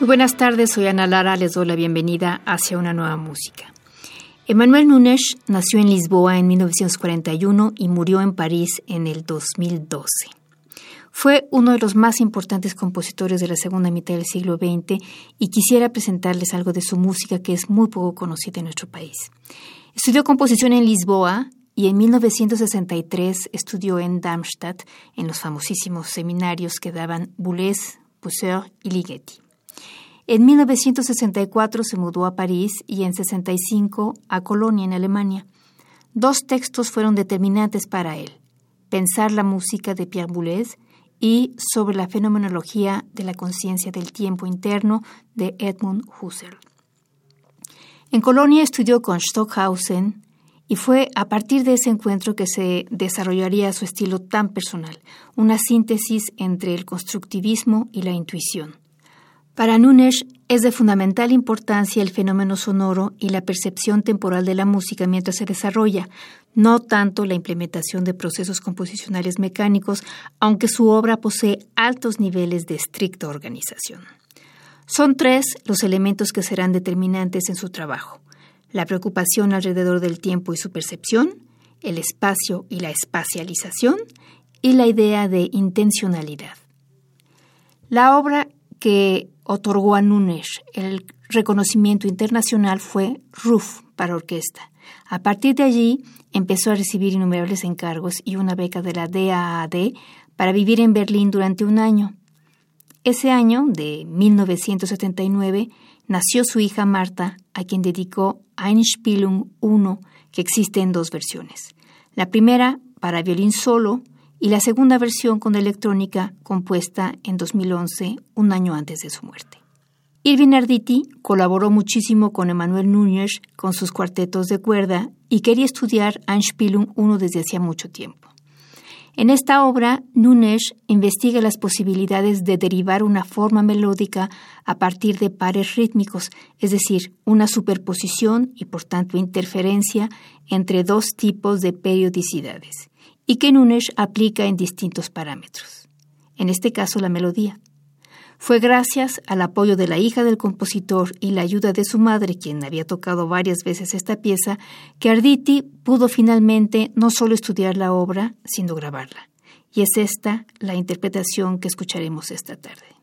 Muy buenas tardes, soy Ana Lara, les doy la bienvenida hacia una nueva música. Emmanuel Nunes nació en Lisboa en 1941 y murió en París en el 2012. Fue uno de los más importantes compositores de la segunda mitad del siglo XX y quisiera presentarles algo de su música que es muy poco conocida en nuestro país. Estudió composición en Lisboa y en 1963 estudió en Darmstadt en los famosísimos seminarios que daban Boulez, Poussin y Ligeti. En 1964 se mudó a París y en 65 a Colonia, en Alemania. Dos textos fueron determinantes para él: Pensar la música de Pierre Boulez y Sobre la fenomenología de la conciencia del tiempo interno de Edmund Husserl. En Colonia estudió con Stockhausen y fue a partir de ese encuentro que se desarrollaría su estilo tan personal, una síntesis entre el constructivismo y la intuición. Para Nunes es de fundamental importancia el fenómeno sonoro y la percepción temporal de la música mientras se desarrolla, no tanto la implementación de procesos composicionales mecánicos, aunque su obra posee altos niveles de estricta organización. Son tres los elementos que serán determinantes en su trabajo. La preocupación alrededor del tiempo y su percepción, el espacio y la espacialización, y la idea de intencionalidad. La obra que otorgó a Nunes el reconocimiento internacional fue RUF para orquesta. A partir de allí empezó a recibir innumerables encargos y una beca de la DAAD para vivir en Berlín durante un año. Ese año, de 1979, nació su hija Marta, a quien dedicó Einspielung 1, que existe en dos versiones. La primera para violín solo y la segunda versión con electrónica compuesta en 2011, un año antes de su muerte. Irving Arditi colaboró muchísimo con Emanuel Núñez con sus cuartetos de cuerda y quería estudiar Einspielung 1 desde hacía mucho tiempo. En esta obra, Núñez investiga las posibilidades de derivar una forma melódica a partir de pares rítmicos, es decir, una superposición y por tanto interferencia entre dos tipos de periodicidades y que Nunes aplica en distintos parámetros, en este caso la melodía. Fue gracias al apoyo de la hija del compositor y la ayuda de su madre, quien había tocado varias veces esta pieza, que Arditi pudo finalmente no solo estudiar la obra, sino grabarla. Y es esta la interpretación que escucharemos esta tarde.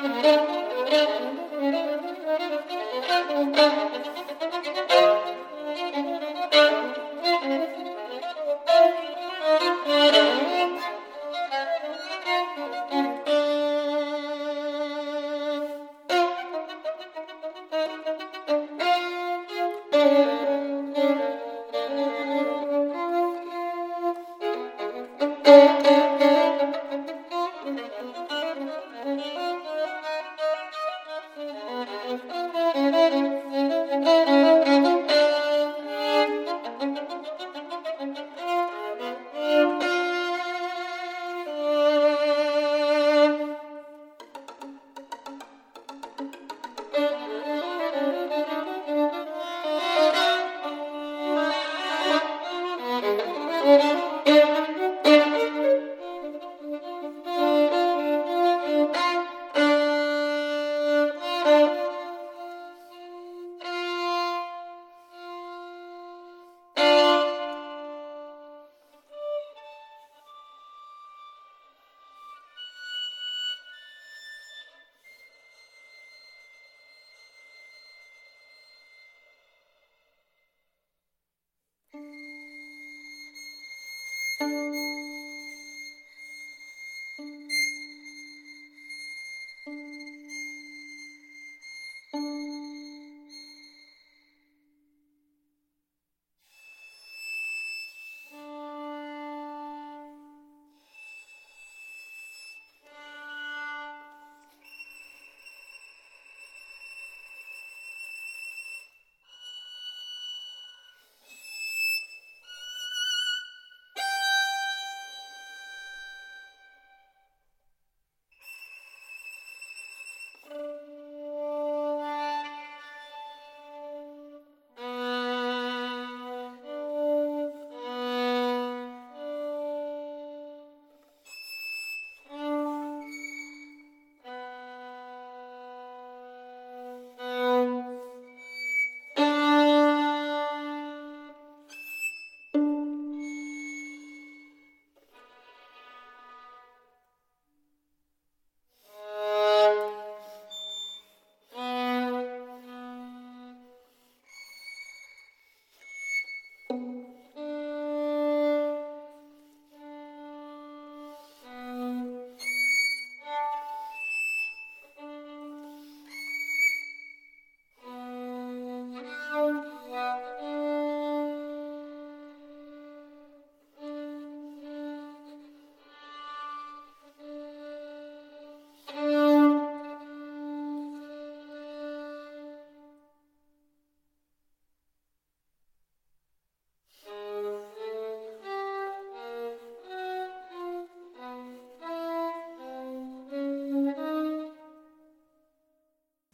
Música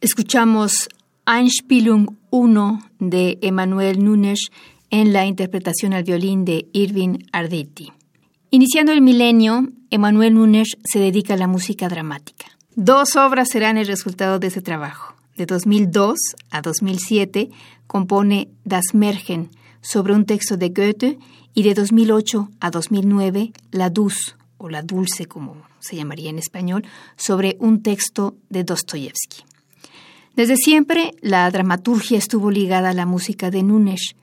Escuchamos Einspielung 1 de Emanuel Nunes en la interpretación al violín de Irving Arditi. Iniciando el milenio, Emanuel Nunes se dedica a la música dramática. Dos obras serán el resultado de ese trabajo. De 2002 a 2007 compone Das Märchen sobre un texto de Goethe y de 2008 a 2009 La Dulce o La Dulce como se llamaría en español sobre un texto de Dostoyevsky. Desde siempre, la dramaturgia estuvo ligada a la música de Nunes.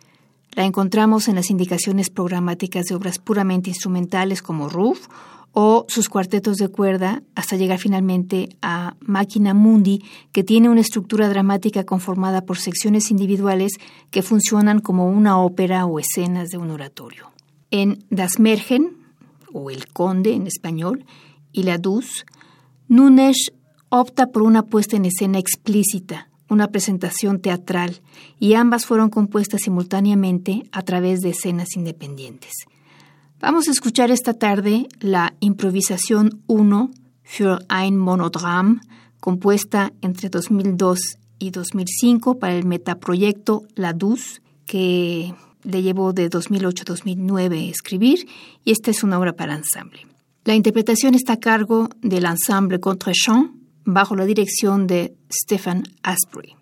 La encontramos en las indicaciones programáticas de obras puramente instrumentales como Ruf o sus cuartetos de cuerda hasta llegar finalmente a Máquina Mundi, que tiene una estructura dramática conformada por secciones individuales que funcionan como una ópera o escenas de un oratorio. En Das Mergen, o El Conde en español, y La Dus, Nunes opta por una puesta en escena explícita, una presentación teatral, y ambas fueron compuestas simultáneamente a través de escenas independientes. Vamos a escuchar esta tarde la improvisación 1 für ein Monodrama, compuesta entre 2002 y 2005 para el metaproyecto La Dus, que le llevó de 2008 a 2009 escribir, y esta es una obra para ensamble. La interpretación está a cargo del ensemble Contrechamp, bajo la dirección de Stephen Asprey.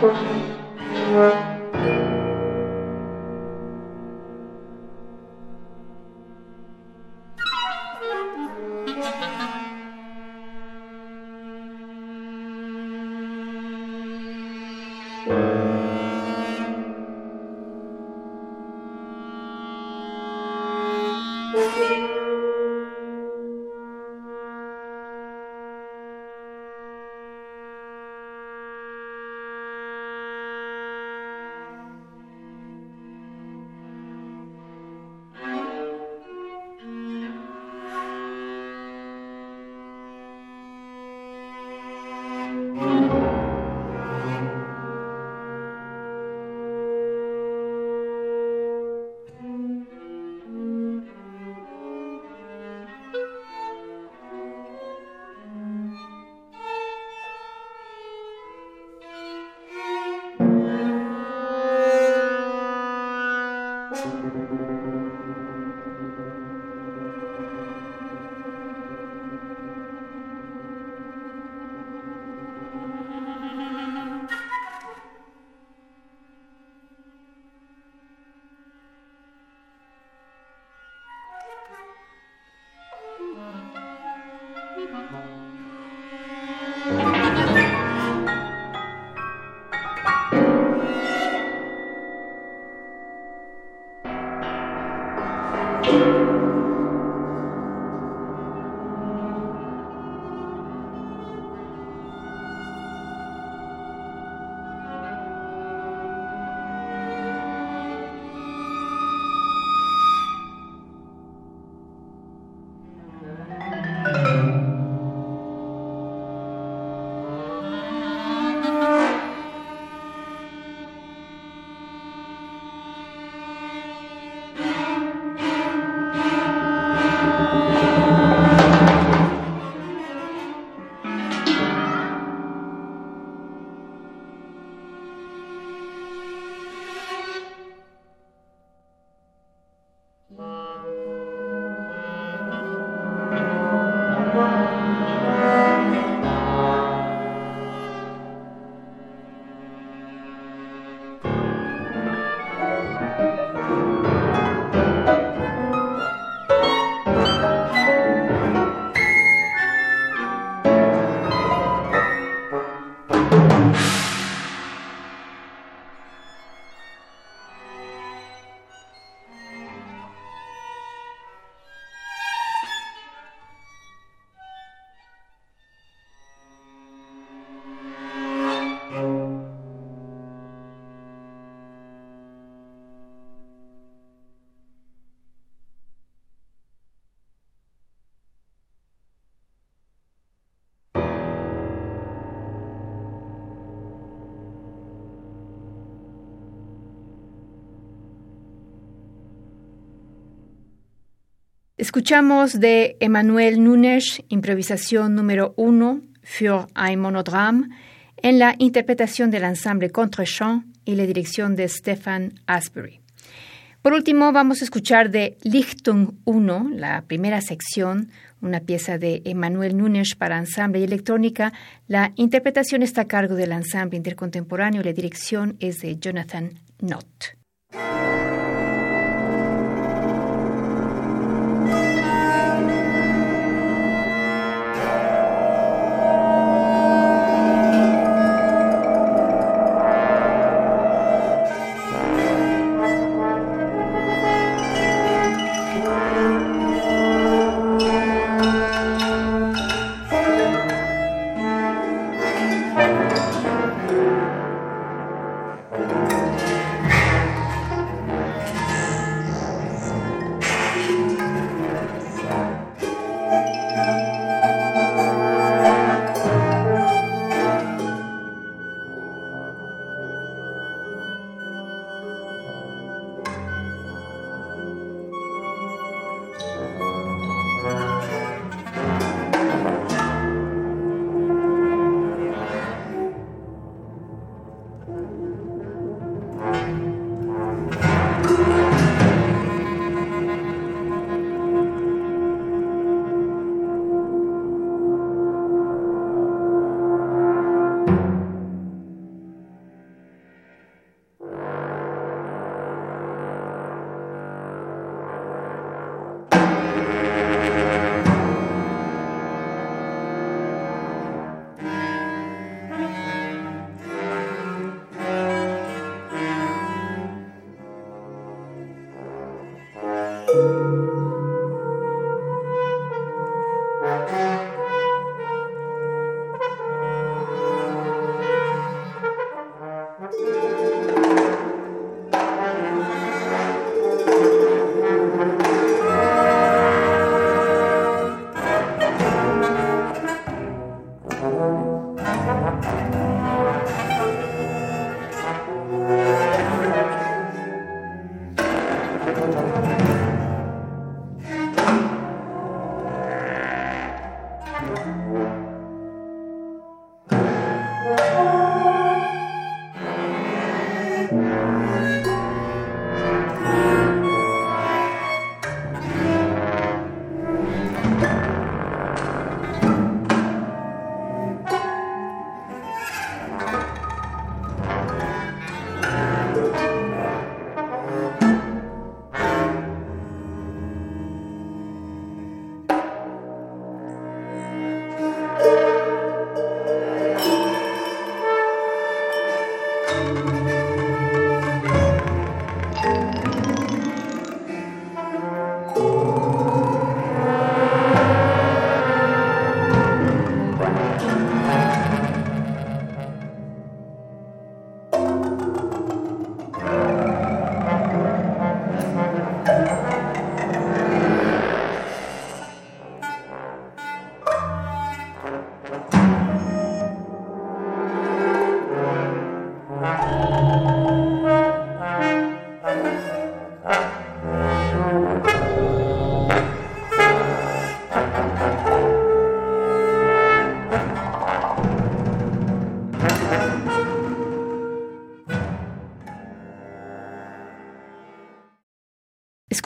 thank you Escuchamos de Emmanuel Nunes, improvisación número uno, für ein Monodrama, en la interpretación del ensemble Contrechamp y la dirección de Stefan Asbury. Por último, vamos a escuchar de Lichtung 1, la primera sección, una pieza de Emmanuel Nunes para ensamble y electrónica. La interpretación está a cargo del ensamble intercontemporáneo y la dirección es de Jonathan Knott.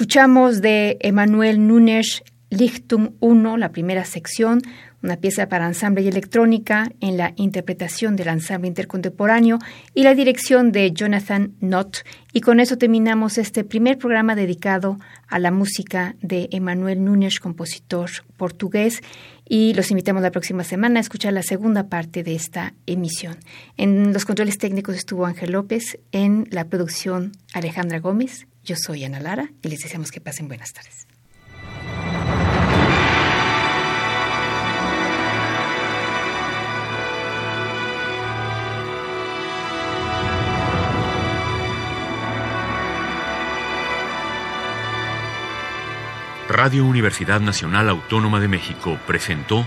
Escuchamos de Emanuel Nunes Lichtung 1, la primera sección, una pieza para ensamble y electrónica en la interpretación del ensamble intercontemporáneo y la dirección de Jonathan Knott. Y con eso terminamos este primer programa dedicado a la música de Emanuel Nunes, compositor portugués. Y los invitamos la próxima semana a escuchar la segunda parte de esta emisión. En los controles técnicos estuvo Ángel López, en la producción Alejandra Gómez. Yo soy Ana Lara y les deseamos que pasen buenas tardes. Radio Universidad Nacional Autónoma de México presentó